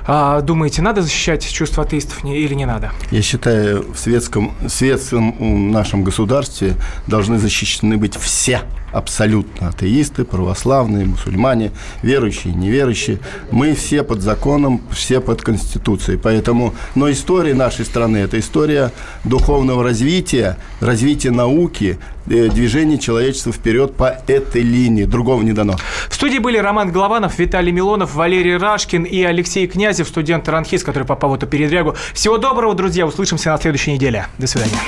а, думаете, надо защищать чувства атеистов или не надо? Я считаю, в светском, светском м, нашем государстве должны защищены быть все абсолютно атеисты, православные, мусульмане, верующие, неверующие. Мы все под законом, все под Конституцией. Поэтому, но история нашей страны – это история духовного развития, развития науки, э, движения человечества вперед по этой линии. Другого не дано. В студии были Роман Голованов, Виталий Милонов, Валерий Рашкин и Алексей Князев, студент РАНХИС, который попал в эту передрягу. Всего доброго, друзья. Услышимся на следующей неделе. До свидания.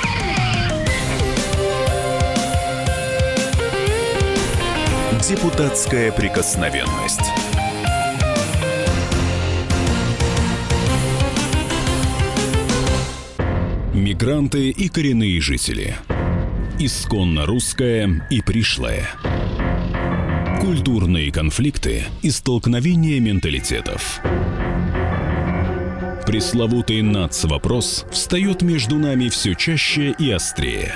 Депутатская прикосновенность. Мигранты и коренные жители. Исконно русское и пришлое. Культурные конфликты и столкновения менталитетов. Пресловутый НАЦ-вопрос встает между нами все чаще и острее.